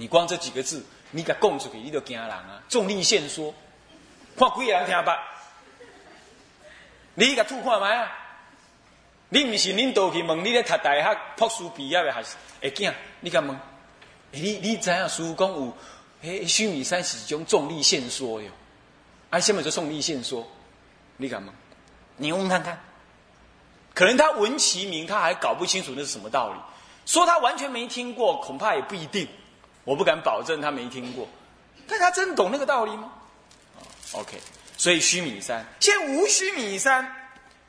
你光这几个字，你给供出去，你就惊人啊！重力线说，看几个人听吧。你甲吐看麦啊！你毋是恁倒去问你咧读大学博士毕业的还是会惊？你敢问？你你知影书讲有？诶，虚拟山是一种重力线说哟。啊，什么叫重力线说？你敢问？你问看看。可能他闻其名，他还搞不清楚那是什么道理。说他完全没听过，恐怕也不一定。我不敢保证他没听过，但他真懂那个道理吗？OK。所以须弥山现在无须弥山，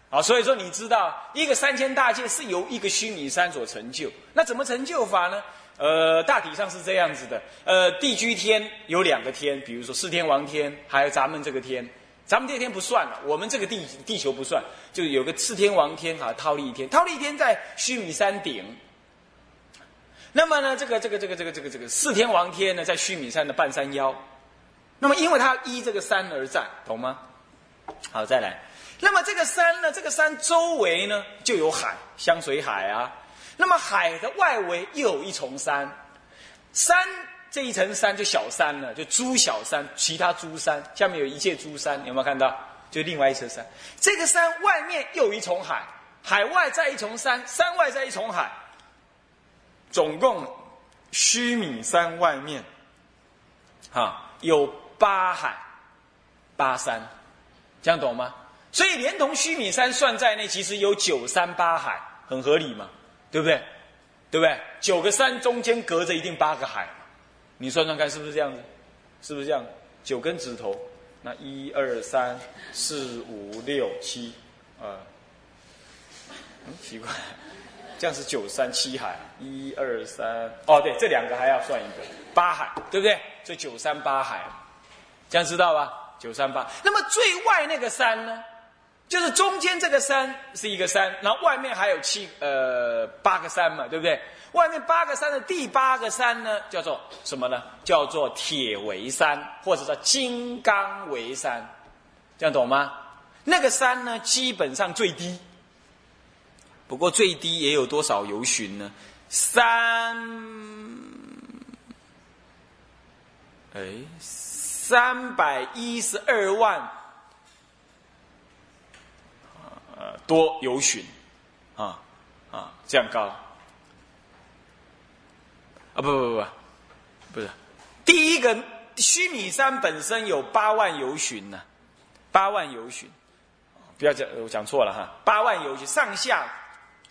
啊，所以说你知道一个三千大界是由一个须弥山所成就。那怎么成就法呢？呃，大体上是这样子的。呃，地居天有两个天，比如说四天王天，还有咱们这个天，咱们这天不算了，我们这个地地球不算，就有个四天王天啊，忉利天，忉利天在须弥山顶。那么呢，这个这个这个这个这个这个四天王天呢，在须弥山的半山腰。那么，因为它依这个山而战，懂吗？好，再来。那么这个山呢？这个山周围呢就有海，香水海啊。那么海的外围又有一重山，山这一层山就小山了，就诸小山，其他诸山下面有一切诸山，有没有看到？就另外一层山。这个山外面又有一重海，海外再一重山，山外再一重海，总共须弥山外面，哈有。八海，八山，这样懂吗？所以连同须弥山算在内，其实有九山八海，很合理嘛，对不对？对不对？九个山中间隔着一定八个海，你算算看是不是这样子？是不是这样？九根指头，那一二三四五六七，呃，嗯，奇怪，这样是九山七海，一二三，哦，对，这两个还要算一个八海，对不对？这九山八海。这样知道吧？九三八。那么最外那个山呢？就是中间这个山是一个山，然后外面还有七呃八个山嘛，对不对？外面八个山的第八个山呢，叫做什么呢？叫做铁围山，或者叫金刚围山，这样懂吗？那个山呢，基本上最低。不过最低也有多少游巡呢？三，哎。三百一十二万，多游巡，啊啊，这样高，啊不不不不，不是，第一个须弥山本身有八万游巡呢，八万游巡，不要讲我讲错了哈，八万游巡上下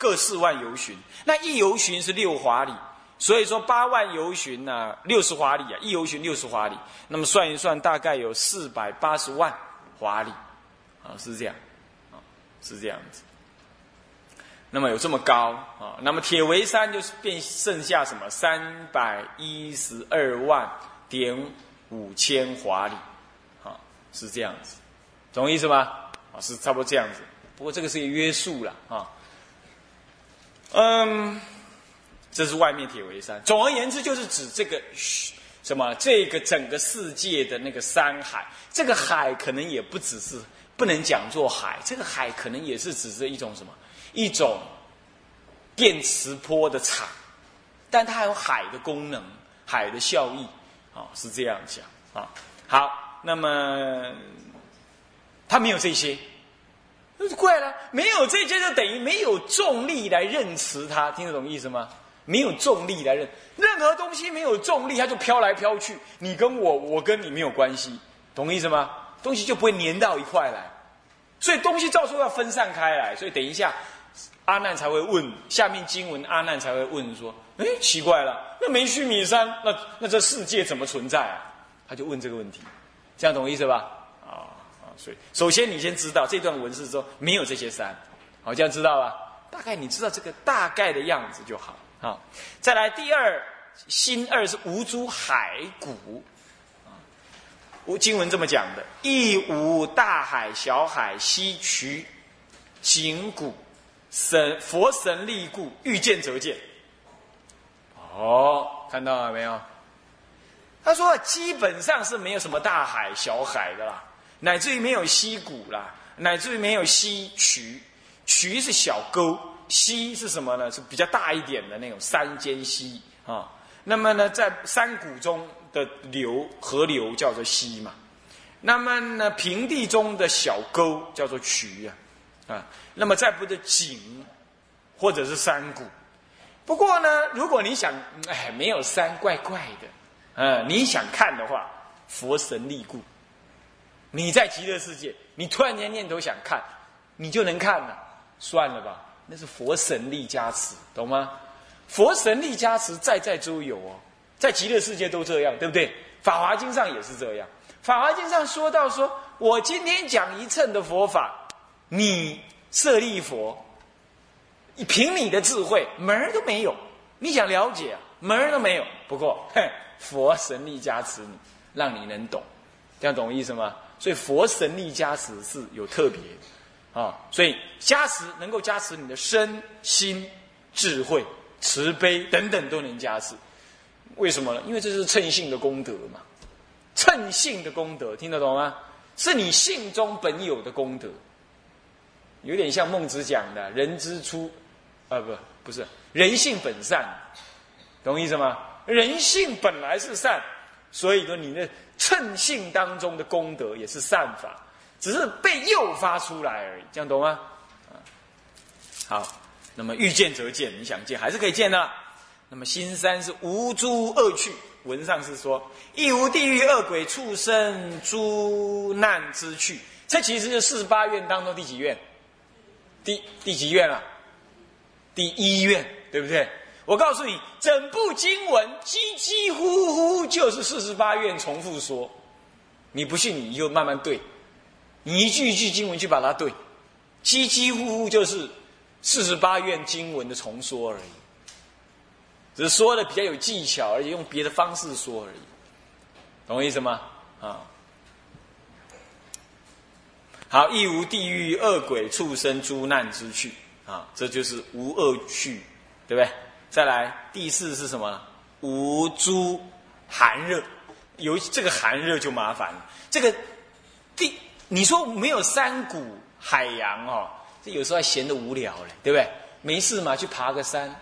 各四万游巡，那一游巡是六华里。所以说八万游巡呢，六十华里啊，一游巡六十华里，那么算一算，大概有四百八十万华里，啊，是这样，啊，是这样子。那么有这么高啊，那么铁围山就是变剩下什么三百一十二万点五千华里，啊，是这样子，懂意思吗？啊，是差不多这样子。不过这个是一个约束了啊，嗯。这是外面铁围山。总而言之，就是指这个什么这个整个世界的那个山海。这个海可能也不只是不能讲作海，这个海可能也是指着一种什么一种电磁波的场，但它还有海的功能、海的效益啊，是这样讲啊。好，那么它没有这些，那就怪了。没有这些，就等于没有重力来认识它，听得懂意思吗？没有重力来认，任何东西没有重力，它就飘来飘去。你跟我，我跟你没有关系，懂意思吗？东西就不会粘到一块来，所以东西照说要分散开来。所以等一下，阿难才会问下面经文，阿难才会问说：“哎，奇怪了，那没须弥山，那那这世界怎么存在啊？”他就问这个问题，这样懂意思吧？所以首先你先知道这段文字中没有这些山，好，这样知道吧？大概你知道这个大概的样子就好。好，再来第二心二是无诸海谷，啊，经文这么讲的，亦无大海、小海、溪渠、井谷、神佛神力故，欲见则见。哦，看到了没有？他说基本上是没有什么大海、小海的啦，乃至于没有溪谷啦，乃至于没有溪渠，渠是小沟。溪是什么呢？是比较大一点的那种山间溪啊。那么呢，在山谷中的流河流叫做溪嘛。那么呢，平地中的小沟叫做渠啊，啊。那么再不的井，或者是山谷。不过呢，如果你想，哎，没有山，怪怪的。嗯，你想看的话，佛神力故。你在极乐世界，你突然间念头想看，你就能看了。算了吧，那是佛神力加持，懂吗？佛神力加持，在在都有哦，在极乐世界都这样，对不对？法华经上也是这样。法华经上说到，说我今天讲一乘的佛法，你舍利佛，你凭你的智慧门儿都没有，你想了解啊门儿都没有。不过，哼，佛神力加持你，让你能懂，这样懂意思吗？所以佛神力加持是有特别啊，所以加持能够加持你的身心智慧慈悲等等都能加持，为什么呢？因为这是称性的功德嘛，称性的功德听得懂吗？是你性中本有的功德，有点像孟子讲的“人之初”，啊不不是人性本善，懂意思吗？人性本来是善，所以说你的。称性当中的功德也是善法，只是被诱发出来而已，这样懂吗？好，那么欲见则见，你想见还是可以见的。那么心三是无诸恶趣，文上是说亦无地狱恶鬼畜生诸难之趣，这其实是四十八愿当中第几愿？第第几愿啊？第一愿，对不对？我告诉你，整部经文几几乎乎就是四十八愿重复说。你不信，你就慢慢对，你一句一句经文去把它对，几几乎乎就是四十八愿经文的重说而已，只是说的比较有技巧，而且用别的方式说而已，懂我意思吗？啊，好，亦无地狱恶鬼畜生诸难之趣啊，这就是无恶趣，对不对？再来，第四是什么？无诸寒热，有这个寒热就麻烦了。这个第，你说没有山谷海洋哦，这有时候还闲得无聊嘞，对不对？没事嘛，去爬个山，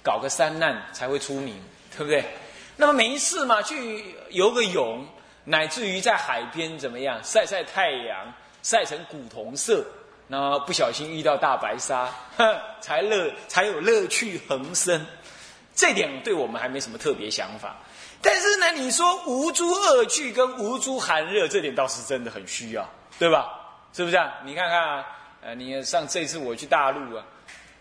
搞个山难才会出名，对不对？那么没事嘛，去游个泳，乃至于在海边怎么样晒晒太阳，晒成古铜色。那不小心遇到大白鲨，才乐才有乐趣横生，这点对我们还没什么特别想法。但是呢，你说无诸恶趣跟无诸寒热，这点倒是真的很需要，对吧？是不是啊？你看看啊，呃，你上这次我去大陆啊，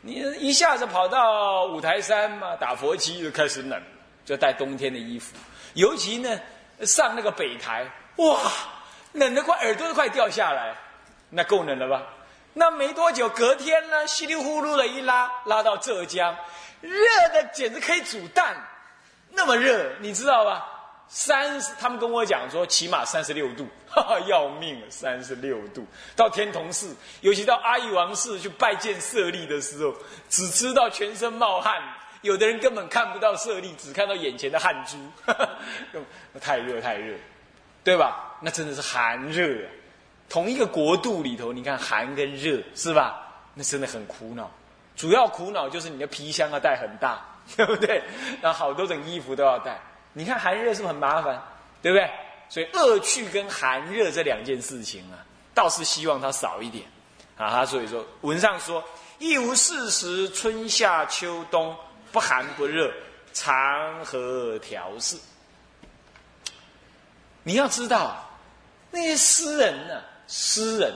你一下子跑到五台山嘛，打佛七就开始冷，就带冬天的衣服。尤其呢，上那个北台，哇，冷得快耳朵都快掉下来，那够冷了吧？那没多久，隔天呢，稀里呼噜的一拉，拉到浙江，热的简直可以煮蛋，那么热，你知道吧？三，他们跟我讲说，起码三十六度，哈哈，要命了，三十六度。到天童寺，尤其到阿育王寺去拜见舍利的时候，只知道全身冒汗，有的人根本看不到舍利，只看到眼前的汗珠，哈哈，太热太热，对吧？那真的是寒热。同一个国度里头，你看寒跟热是吧？那真的很苦恼。主要苦恼就是你的皮箱要带很大，对不对？然后好多种衣服都要带。你看寒热是不是很麻烦？对不对？所以恶趣跟寒热这两件事情啊，倒是希望它少一点啊。所以说文上说：一无四时，春夏秋冬，不寒不热，长和调适。你要知道，那些诗人呢？诗人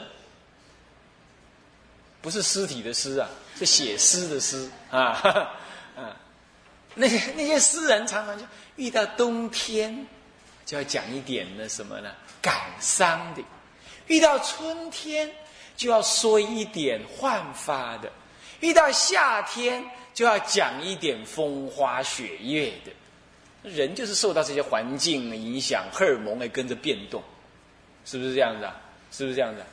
不是尸体的尸啊，是写诗的诗啊，嗯，那些那些诗人常常就遇到冬天就要讲一点那什么呢？感伤的；遇到春天就要说一点焕发的；遇到夏天就要讲一点风花雪月的。人就是受到这些环境影响，荷尔蒙也跟着变动，是不是这样子啊？是不是这样子？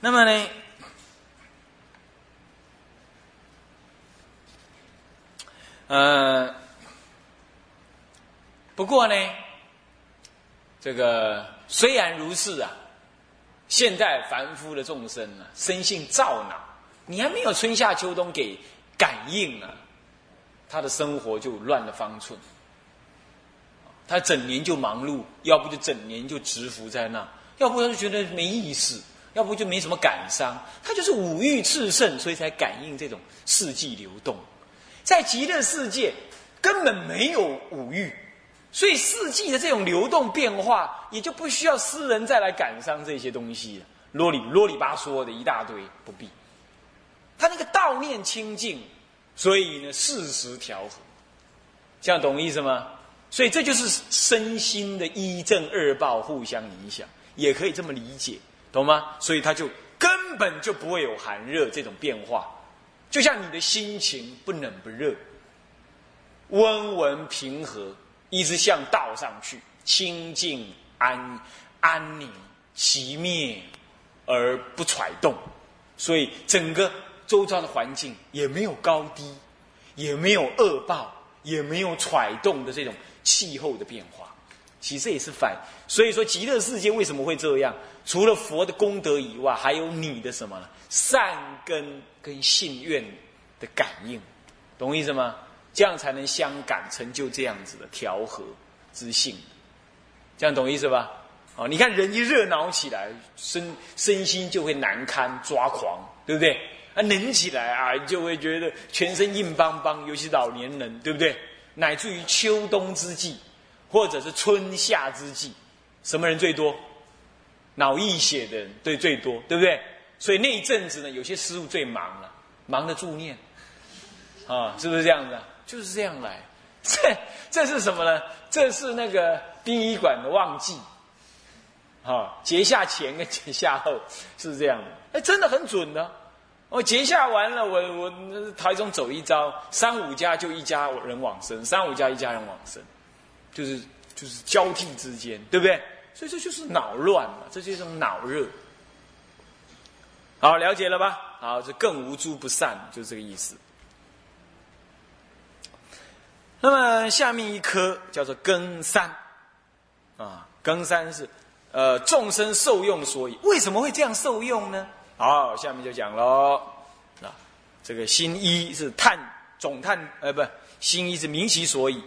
那么呢？呃，不过呢，这个虽然如是啊，现在凡夫的众生啊，生性躁恼，你还没有春夏秋冬给感应啊，他的生活就乱了方寸。他整年就忙碌，要不就整年就蛰伏在那，要不他就觉得没意思，要不就没什么感伤。他就是五欲炽盛，所以才感应这种四季流动。在极乐世界根本没有五欲，所以四季的这种流动变化，也就不需要诗人再来感伤这些东西了。啰里啰里吧嗦的一大堆，不必。他那个道念清净，所以呢，事时调和，这样懂意思吗？所以这就是身心的一正二报互相影响，也可以这么理解，懂吗？所以他就根本就不会有寒热这种变化，就像你的心情不冷不热，温文平和，一直向道上去，清净安安宁，熄灭而不揣动，所以整个周遭的环境也没有高低，也没有恶报，也没有揣动的这种。气候的变化，其实也是反。所以说，极乐世界为什么会这样？除了佛的功德以外，还有你的什么呢？善根跟信愿的感应，懂意思吗？这样才能相感，成就这样子的调和之性。这样懂意思吧？哦，你看人一热闹起来，身身心就会难堪抓狂，对不对？啊，冷起来啊，就会觉得全身硬邦邦，尤其老年人，对不对？乃至于秋冬之际，或者是春夏之际，什么人最多？脑溢血的人对最多，对不对？所以那一阵子呢，有些师傅最忙了，忙的助念，啊，是不是这样子？就是这样来。这这是什么呢？这是那个殡仪馆的旺季，啊，节下前跟节下后是这样的。哎，真的很准的。我结下完了，我我台中走一遭，三五家就一家人往生，三五家一家人往生，就是就是交替之间，对不对？所以这就是脑乱嘛，这就是一种脑热。好，了解了吧？好，这更无诸不善，就是这个意思。那么下面一颗叫做根三，啊，根三是呃众生受用所以，为什么会这样受用呢？好，下面就讲喽。啊，这个心一是探总探，呃，不，心一是明其所以。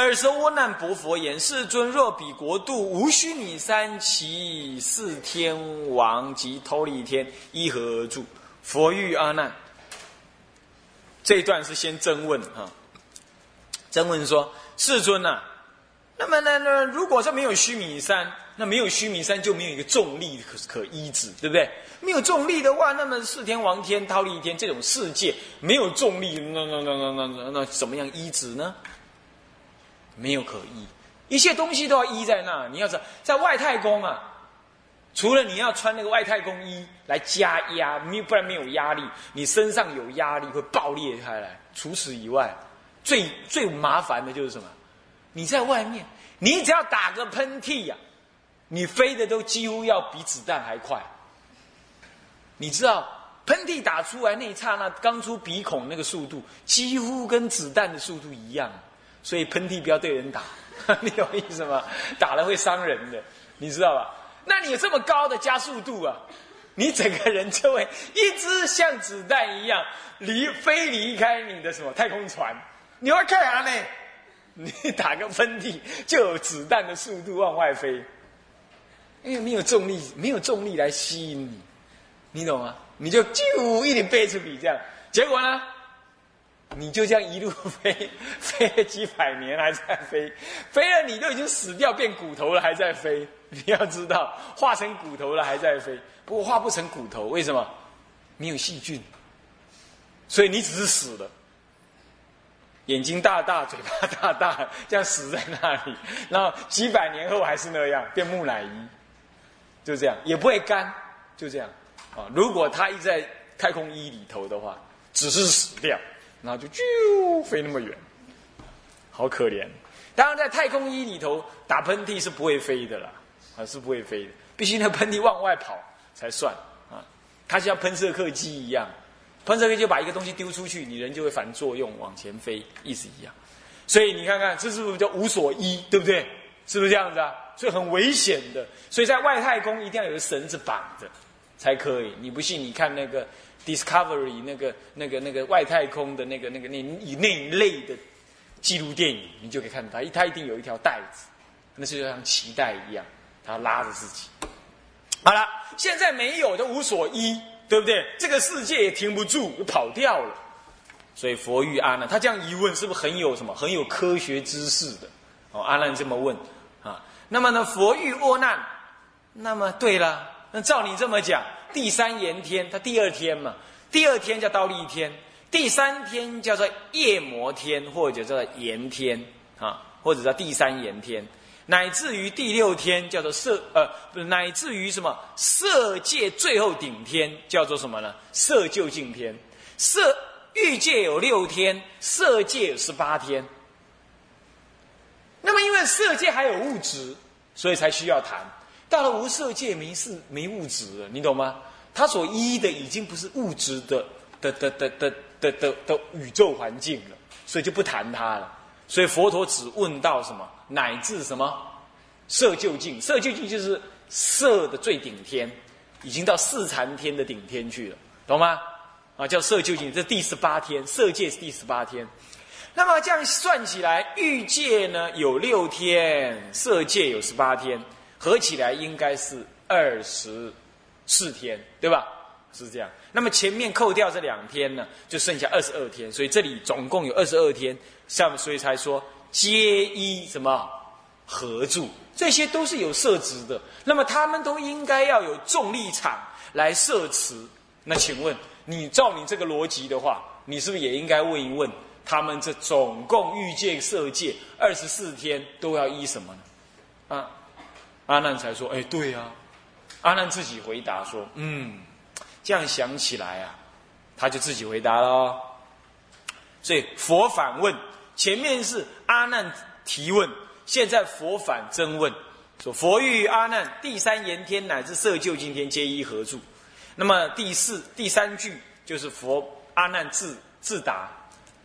尔时窝难薄佛言：世尊若彼国度无须弥山，其四天王及偷利天依何而住？佛欲阿难。这一段是先征问哈，征问说：世尊呐，那么呢那，如果说没有须弥山？那没有须弥山，就没有一个重力可可依止，对不对？没有重力的话，那么四天王天、忉利天这种世界没有重力，那那那那那那怎么样依止呢？没有可依，一切东西都要依在那。你要知，在外太空啊，除了你要穿那个外太空衣来加压，没不然没有压力，你身上有压力会爆裂开来。除此以外，最最麻烦的就是什么？你在外面，你只要打个喷嚏呀。你飞的都几乎要比子弹还快，你知道喷嚏打出来那一刹那，刚出鼻孔那个速度几乎跟子弹的速度一样，所以喷嚏不要对人打，你懂意思吗？打了会伤人的，你知道吧？那你有这么高的加速度啊，你整个人就会一直像子弹一样离飞离开你的什么太空船，你会干啥呢？你打个喷嚏就有子弹的速度往外飞。因为没有重力，没有重力来吸引你，你懂吗？你就就一点飞出去这样，结果呢，你就这样一路飞，飞了几百年还在飞，飞了你都已经死掉变骨头了还在飞。你要知道，化成骨头了还在飞，不过化不成骨头，为什么？没有细菌，所以你只是死了，眼睛大大，嘴巴大大，这样死在那里，然后几百年后还是那样，变木乃伊。就这样，也不会干，就这样，啊！如果他一直在太空衣里头的话，只是死掉，然后就啾飞那么远，好可怜。当然，在太空衣里头打喷嚏是不会飞的啦，啊，是不会飞的，必须那喷嚏往外跑才算啊。它像喷射客机一样，喷射客机就把一个东西丢出去，你人就会反作用往前飞，意思一样。所以你看看，这是不是叫无所依，对不对？是不是这样子啊？所以很危险的，所以在外太空一定要有个绳子绑着，才可以。你不信？你看那个 Discovery 那个那个那个外太空的那个那个那以那一类的记录电影，你就可以看到他，他一定有一条带子，那是就像脐带一样，他拉着自己。好了，现在没有的无所依，对不对？这个世界也停不住，跑掉了。所以佛遇阿难，他这样疑问是不是很有什么很有科学知识的？哦，阿难这么问啊。那么呢，佛遇阿难，那么对了，那照你这么讲。第三炎天，它第二天嘛，第二天叫倒立天，第三天叫做夜摩天，或者叫做炎天啊，或者叫第三炎天，乃至于第六天叫做色呃，乃至于什么色界最后顶天叫做什么呢？色究竟天，色欲界有六天，色界有十八天。那么因为色界还有物质，所以才需要谈。到了无色界，没事没物质了，你懂吗？他所依的已经不是物质的的的的的的的宇宙环境了，所以就不谈它了。所以佛陀只问到什么，乃至什么色究竟，色究竟就是色的最顶天，已经到四禅天的顶天去了，懂吗？啊，叫色究竟，这第十八天，色界是第十八天。那么这样算起来，欲界呢有六天，色界有十八天。合起来应该是二十四天，对吧？是这样。那么前面扣掉这两天呢，就剩下二十二天。所以这里总共有二十二天，下面所以才说皆依什么合住，这些都是有设置的。那么他们都应该要有重力场来摄持。那请问你照你这个逻辑的话，你是不是也应该问一问他们这总共欲界色界二十四天都要依什么呢？啊？阿难才说：“哎，对呀。”阿难自己回答说：“嗯，这样想起来啊，他就自己回答了。所以佛反问，前面是阿难提问，现在佛反真问，说：‘佛欲阿难第三言天乃至色究竟天皆依何住？’那么第四第三句就是佛阿难自自答，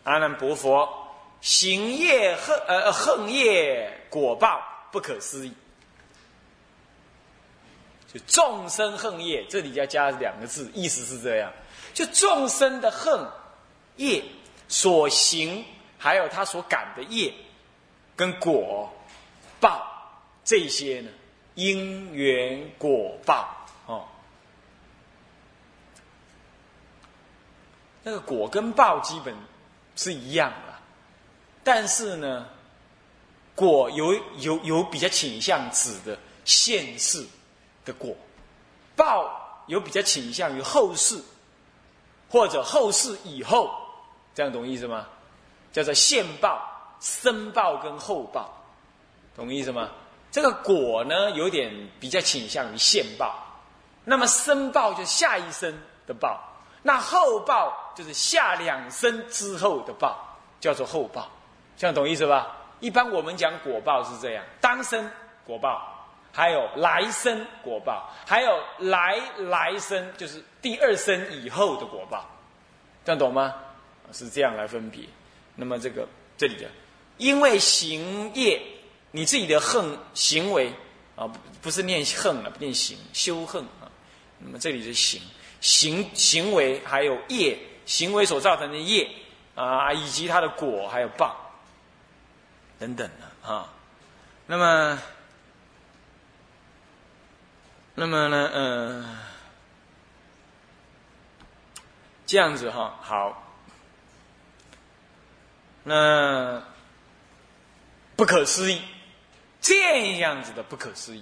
阿难薄佛行业恨呃恨业果报不可思议。”就众生恨业，这里要加两个字，意思是这样：就众生的恨业所行，还有他所感的业跟果报这些呢，因缘果报哦。那个果跟报基本是一样的，但是呢，果有有有比较倾向指的现世。的果报有比较倾向于后世，或者后世以后，这样懂意思吗？叫做现报、生报跟后报，懂意思吗？这个果呢，有点比较倾向于现报，那么生报就下一生的报，那后报就是下两生之后的报，叫做后报，这样懂意思吧？一般我们讲果报是这样，当生果报。还有来生果报，还有来来生，就是第二生以后的果报，这样懂吗？是这样来分别。那么这个这里的，因为行业，你自己的恨行为啊，不是念恨了，念行修恨啊。那么这里是行行行为，还有业行为所造成的业啊，以及它的果还有报等等的啊。那么。那么呢，嗯，这样子哈，好，那不可思议，这样子的不可思议，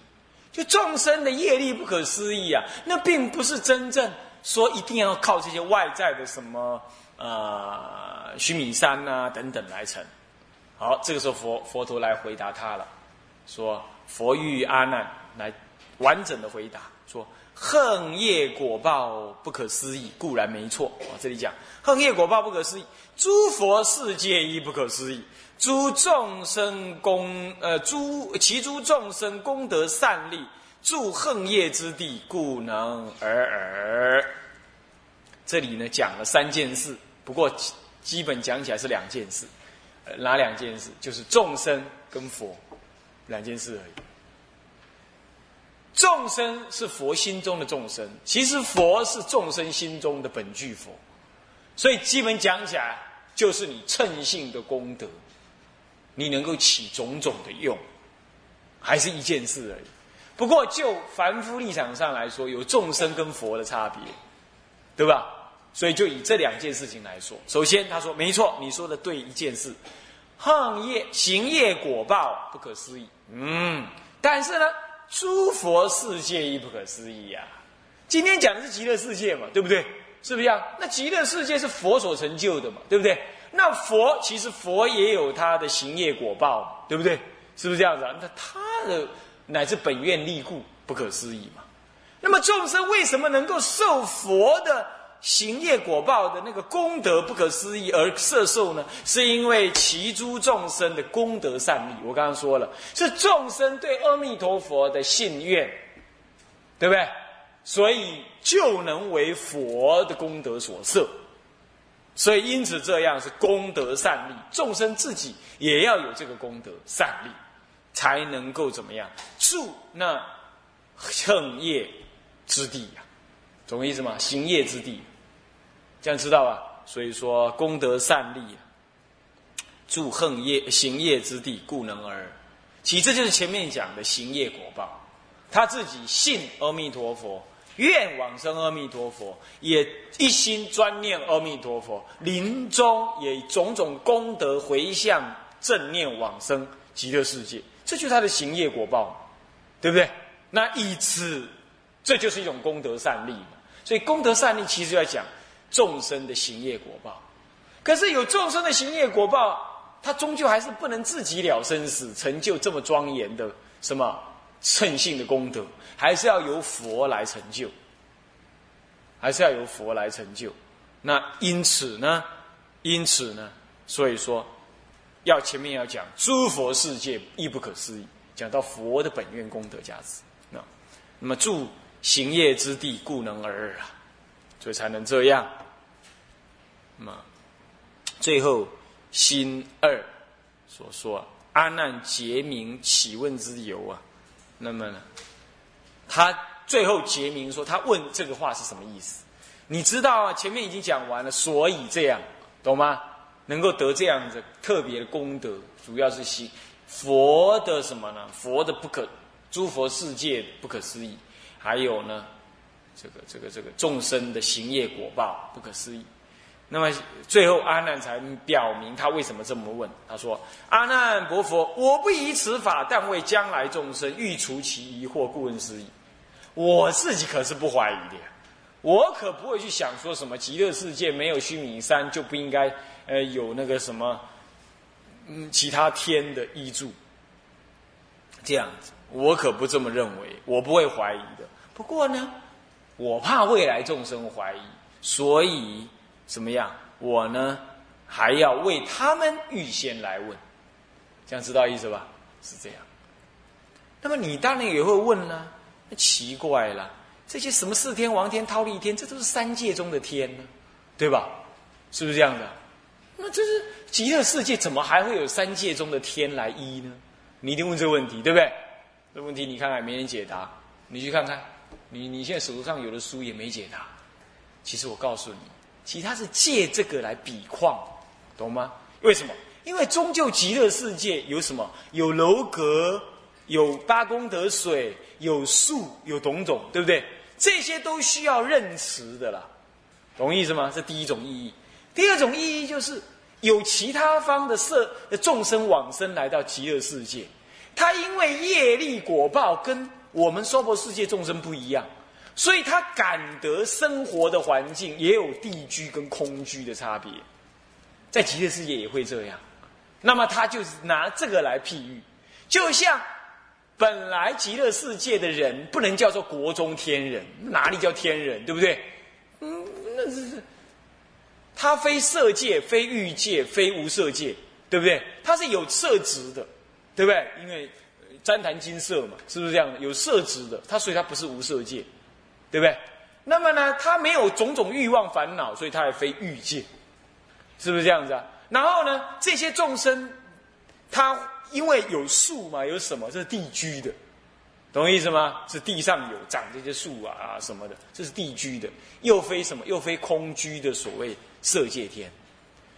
就众生的业力不可思议啊，那并不是真正说一定要靠这些外在的什么呃须弥山啊等等来成。好，这个时候佛佛陀来回答他了，说佛欲阿难来。完整的回答说：“恨业果报不可思议，固然没错。我，这里讲恨业果报不可思议，诸佛世界亦不可思议。诸众生功，呃，诸其诸众生功德善利，助恨业之地，故能而尔。这里呢讲了三件事，不过基本讲起来是两件事。哪两件事？就是众生跟佛两件事而已。”众生是佛心中的众生，其实佛是众生心中的本具佛，所以基本讲起来，就是你称性的功德，你能够起种种的用，还是一件事而已。不过就凡夫立场上来说，有众生跟佛的差别，对吧？所以就以这两件事情来说，首先他说没错，你说的对一件事，行业行业果报不可思议，嗯，但是呢。诸佛世界亦不可思议呀！今天讲的是极乐世界嘛，对不对？是不是啊？那极乐世界是佛所成就的嘛，对不对？那佛其实佛也有他的行业果报，对不对？是不是这样子啊？那他的乃至本愿力故不可思议嘛？那么众生为什么能够受佛的？行业果报的那个功德不可思议而摄受呢，是因为其诸众生的功德善利。我刚刚说了，是众生对阿弥陀佛的信愿，对不对？所以就能为佛的功德所摄。所以因此这样是功德善利，众生自己也要有这个功德善利，才能够怎么样住那乘业之地呀？懂意思吗？行业之地。这样知道吧？所以说功德善利，住横业行业之地，故能而。其实这就是前面讲的行业果报。他自己信阿弥陀佛，愿往生阿弥陀佛，也一心专念阿弥陀佛，临终也种种功德回向正念往生极乐世界，这就是他的行业果报，对不对？那以此，这就是一种功德善利嘛。所以功德善利其实要讲。众生的行业果报，可是有众生的行业果报，他终究还是不能自己了生死，成就这么庄严的什么称性的功德，还是要由佛来成就，还是要由佛来成就。那因此呢，因此呢，所以说，要前面要讲诸佛世界亦不可思议，讲到佛的本愿功德价值。那那么住行业之地，故能而啊。所以才能这样。那么，最后心二所说阿难结明起问之由啊，那么呢，他最后结明说他问这个话是什么意思？你知道啊，前面已经讲完了，所以这样，懂吗？能够得这样子特别的功德，主要是心佛的什么呢？佛的不可诸佛世界不可思议，还有呢？这个这个这个众生的行业果报不可思议，那么最后阿难才表明他为什么这么问。他说：“阿难伯佛，我不疑此法，但为将来众生欲除其疑惑，故问师矣。我自己可是不怀疑的，我可不会去想说什么极乐世界没有须弥山就不应该呃有那个什么嗯其他天的依助。这样子，我可不这么认为，我不会怀疑的。不过呢。”我怕未来众生怀疑，所以怎么样？我呢还要为他们预先来问，这样知道意思吧？是这样。那么你当然也会问了，那奇怪了，这些什么四天王天、忉利天，这都是三界中的天呢，对吧？是不是这样的？那这是极乐世界，怎么还会有三界中的天来依呢？你一定问这个问题，对不对？这问题你看看没人解答，你去看看。你你现在手头上有的书也没解答，其实我告诉你，其他是借这个来比况，懂吗？为什么？因为终究极乐世界有什么？有楼阁，有八功德水，有树，有种种，对不对？这些都需要认识的啦，懂意思吗？这第一种意义。第二种意义就是有其他方的色众生往生来到极乐世界，他因为业力果报跟。我们娑婆世界众生不一样，所以他感得生活的环境也有地居跟空居的差别，在极乐世界也会这样。那么他就是拿这个来譬喻，就像本来极乐世界的人不能叫做国中天人，哪里叫天人，对不对？嗯，那是他非色界，非欲界，非无色界，对不对？他是有色值的，对不对？因为。三坛金色嘛，是不是这样的？有色值的，它所以它不是无色界，对不对？那么呢，它没有种种欲望烦恼，所以它也非欲界，是不是这样子啊？然后呢，这些众生，它因为有树嘛，有什么？这是地居的，懂我意思吗？是地上有长这些树啊啊什么的，这是地居的，又非什么，又非空居的所谓色界天，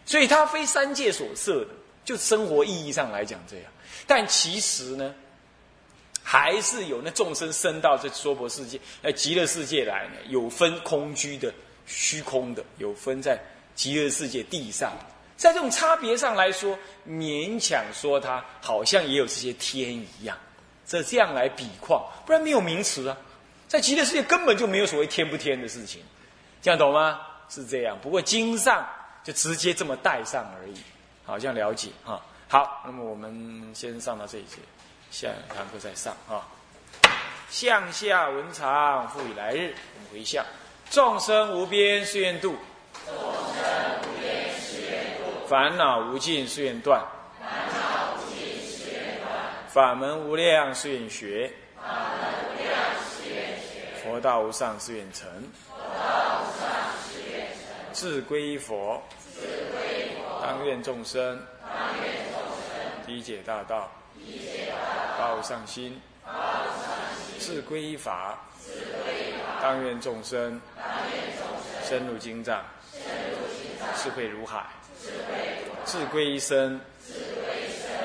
所以它非三界所设的，就生活意义上来讲这样。但其实呢，还是有那众生生到这娑婆世界、呃极乐世界来呢，有分空居的、虚空的，有分在极乐世界地上。在这种差别上来说，勉强说它好像也有这些天一样。这这样来比况，不然没有名词啊。在极乐世界根本就没有所谓天不天的事情，这样懂吗？是这样。不过经上就直接这么带上而已，好像了解哈。好，那么我们先上到这一节，下堂课再上啊。向下文长，复以来日。我们回向：众生无边誓愿度，众生无边誓愿度；烦恼无尽誓愿断。烦恼无尽誓愿断法门无量誓愿学，佛道无上誓愿成，佛道无上誓愿成。自归佛，当愿众生。当愿众生。理解大道，发无上心，自归法，当愿众生。深入经藏，智慧如海，自归一生。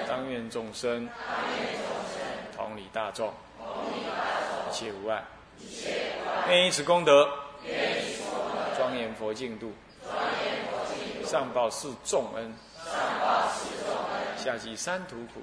当愿众生。同理大众，一切无碍。愿以此功德，庄严佛净土，上报四重恩，下济三途苦。